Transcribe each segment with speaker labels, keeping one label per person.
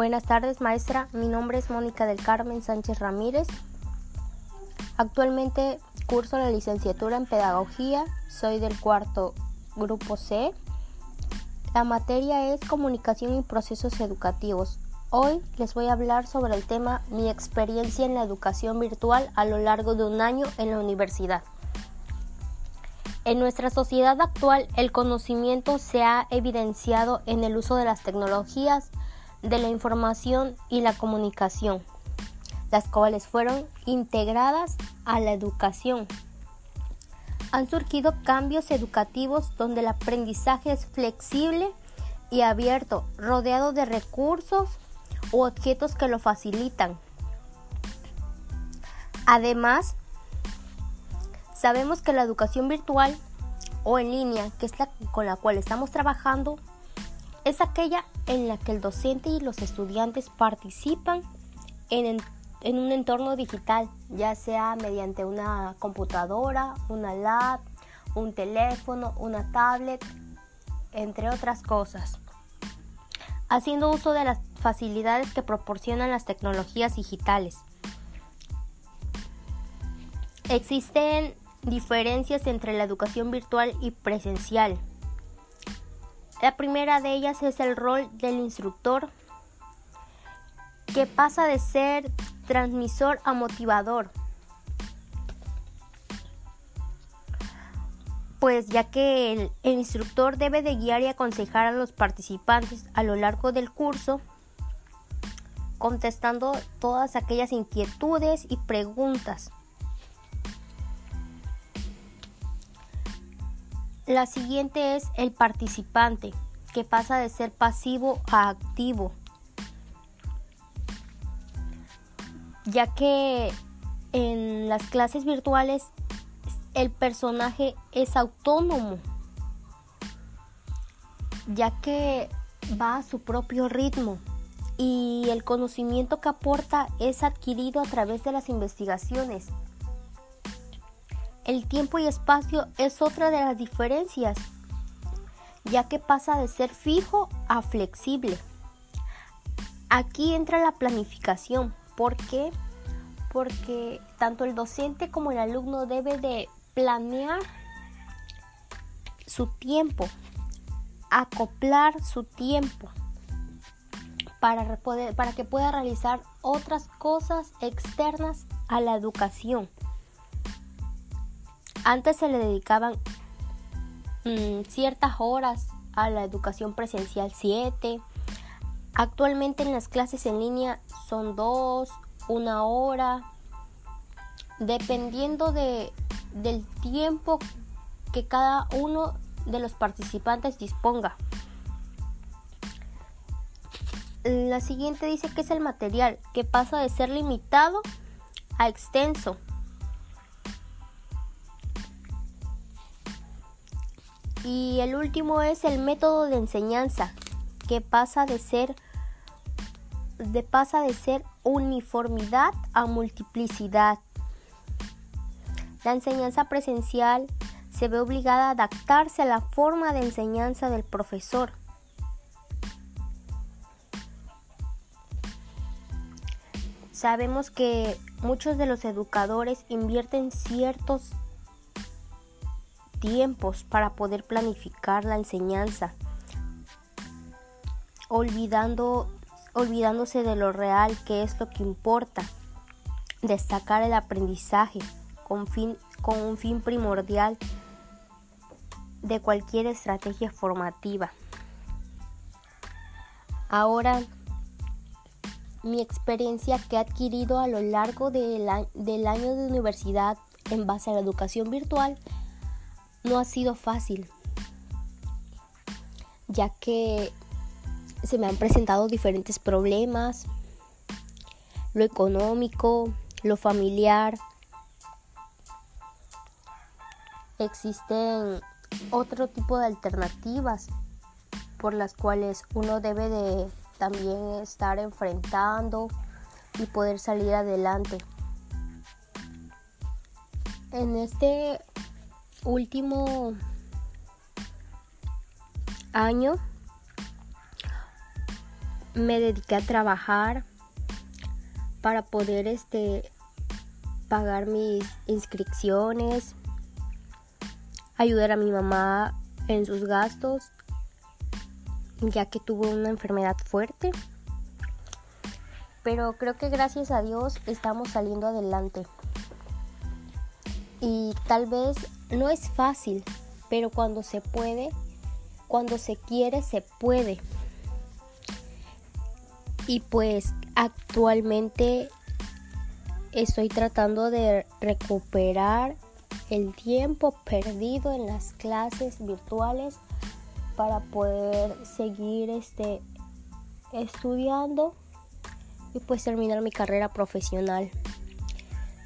Speaker 1: Buenas tardes, maestra. Mi nombre es Mónica del Carmen Sánchez Ramírez. Actualmente curso la licenciatura en Pedagogía. Soy del cuarto grupo C. La materia es Comunicación y Procesos Educativos. Hoy les voy a hablar sobre el tema Mi experiencia en la educación virtual a lo largo de un año en la universidad. En nuestra sociedad actual, el conocimiento se ha evidenciado en el uso de las tecnologías de la información y la comunicación, las cuales fueron integradas a la educación. Han surgido cambios educativos donde el aprendizaje es flexible y abierto, rodeado de recursos u objetos que lo facilitan. Además, Sabemos que la educación virtual o en línea, que es la con la cual estamos trabajando, es aquella en la que el docente y los estudiantes participan en, un entorno digital, ya sea mediante una computadora, una lab, un teléfono, una tablet, entre otras cosas, haciendo uso de las facilidades que proporcionan las tecnologías digitales. Existen Diferencias entre la educación virtual y presencial. La primera de ellas es el rol del instructor, que pasa de ser transmisor a motivador. Pues ya que el, instructor debe de guiar y aconsejar a los participantes a lo largo del curso, contestando todas aquellas inquietudes y preguntas. La siguiente es el participante, que pasa de ser pasivo a activo, ya que en las clases virtuales el personaje es autónomo, ya que va a su propio ritmo y el conocimiento que aporta es adquirido a través de las investigaciones. El tiempo y espacio es otra de las diferencias, ya que pasa de ser fijo a flexible. Aquí entra la planificación. ¿Por qué? Porque tanto el docente como el alumno debe de planear su tiempo, acoplar su tiempo para, para que pueda realizar otras cosas externas a la educación. Antes se le dedicaban mm, ciertas horas a la educación presencial 7. Actualmente en las clases en línea son dos, una hora, dependiendo de, del tiempo que cada uno de los participantes disponga. La siguiente dice que es el material, que pasa de ser limitado a extenso. Y el último es el método de enseñanza, que pasa de ser de pasa de ser uniformidad a multiplicidad. La enseñanza presencial se ve obligada a adaptarse a la forma de enseñanza del profesor. Sabemos que muchos de los educadores invierten ciertos tiempos para poder planificar la enseñanza, olvidando, olvidándose de lo real que es lo que importa, destacar el aprendizaje con, fin, con un fin primordial de cualquier estrategia formativa. Ahora, mi experiencia que he adquirido a lo largo del año de universidad en base a la educación virtual no ha sido fácil, ya que se me han presentado diferentes problemas, lo económico, lo familiar. Existen otro tipo de alternativas por las cuales uno debe de también estar enfrentando y poder salir adelante. En este último año me dediqué a trabajar para poder este pagar mis inscripciones, ayudar a mi mamá en sus gastos, ya que tuvo una enfermedad fuerte. Pero creo que gracias a Dios estamos saliendo adelante. Y tal vez no es fácil, pero cuando se puede, cuando se quiere, se puede. Y pues actualmente estoy tratando de recuperar el tiempo perdido en las clases virtuales para poder seguir este estudiando y pues terminar mi carrera profesional.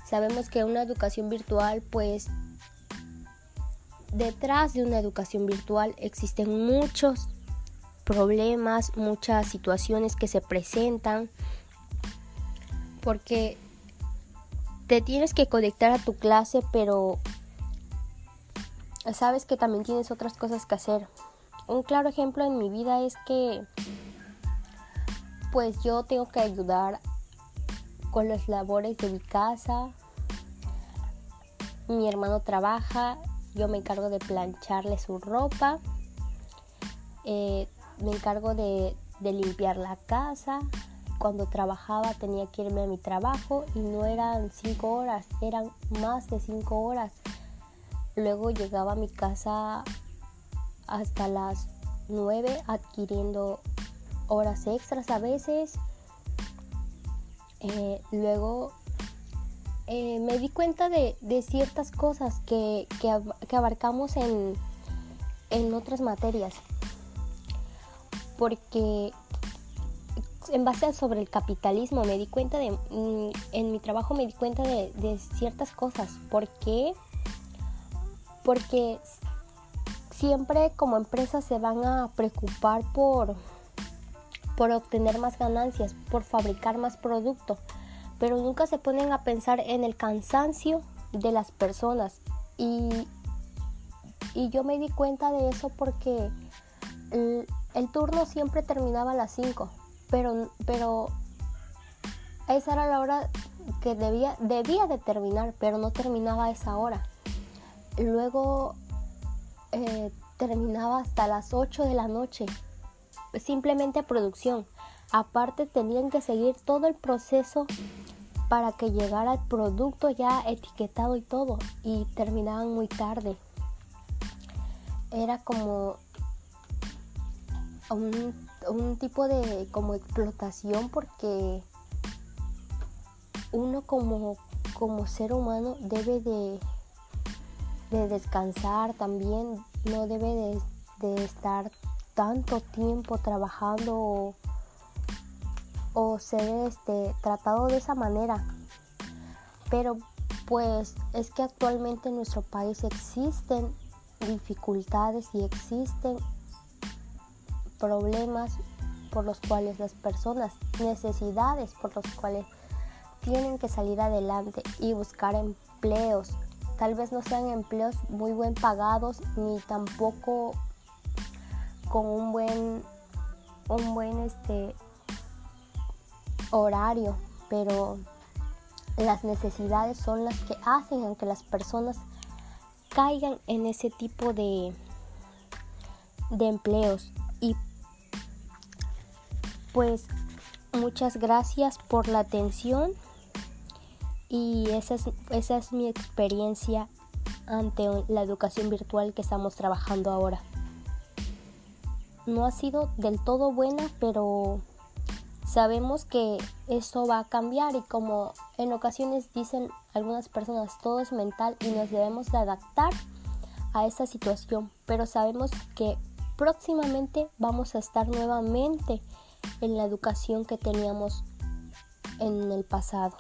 Speaker 1: Sabemos que una educación virtual pues detrás de una educación virtual existen muchos problemas, muchas situaciones que se presentan porque te tienes que conectar a tu clase, pero sabes que también tienes otras cosas que hacer. Un claro ejemplo en mi vida es que pues yo tengo que ayudar con las labores de mi casa. Mi hermano trabaja, yo me encargo de plancharle su ropa, eh, me encargo de, de limpiar la casa, cuando trabajaba tenía que irme a mi trabajo y no eran cinco horas, eran más de cinco horas. Luego llegaba a mi casa hasta las nueve adquiriendo horas extras a veces. Eh, luego eh, me di cuenta de, ciertas cosas que, abarcamos en, en otras materias. Porque en base a sobre el capitalismo me di cuenta de, mm, en mi trabajo me di cuenta de, ciertas cosas. ¿Por qué? Porque siempre como empresas se van a preocupar por, por obtener más ganancias, por fabricar más producto, pero nunca se ponen a pensar en el cansancio de las personas. Y, y yo me di cuenta de eso porque el, turno siempre terminaba a las 5 pero, pero esa era la hora que debía, debía de terminar, pero no terminaba a esa hora. Luego eh, terminaba hasta las 8 de la noche, simplemente producción. Aparte tenían que seguir todo el proceso para que llegara el producto ya etiquetado y todo y terminaban muy tarde. Era como un un tipo de como explotación porque uno como, como ser humano debe de, de descansar también, no debe de, de estar tanto tiempo trabajando o, ser este, tratado de esa manera. Pero pues es que actualmente en nuestro país existen dificultades y existen problemas por los cuales las personas, necesidades por los cuales tienen que salir adelante y buscar empleos. Tal vez no sean empleos muy buen pagados ni tampoco con un buen un buen este horario, pero las necesidades son las que hacen que las personas caigan en ese tipo de de empleos y pues muchas gracias por la atención y esa es, esa es mi experiencia ante la educación virtual que estamos trabajando ahora. No ha sido del todo buena, pero sabemos que eso va a cambiar y como en ocasiones dicen algunas personas, todo es mental y nos debemos de adaptar a esa situación, pero sabemos que próximamente vamos a estar nuevamente en la educación que teníamos en el pasado.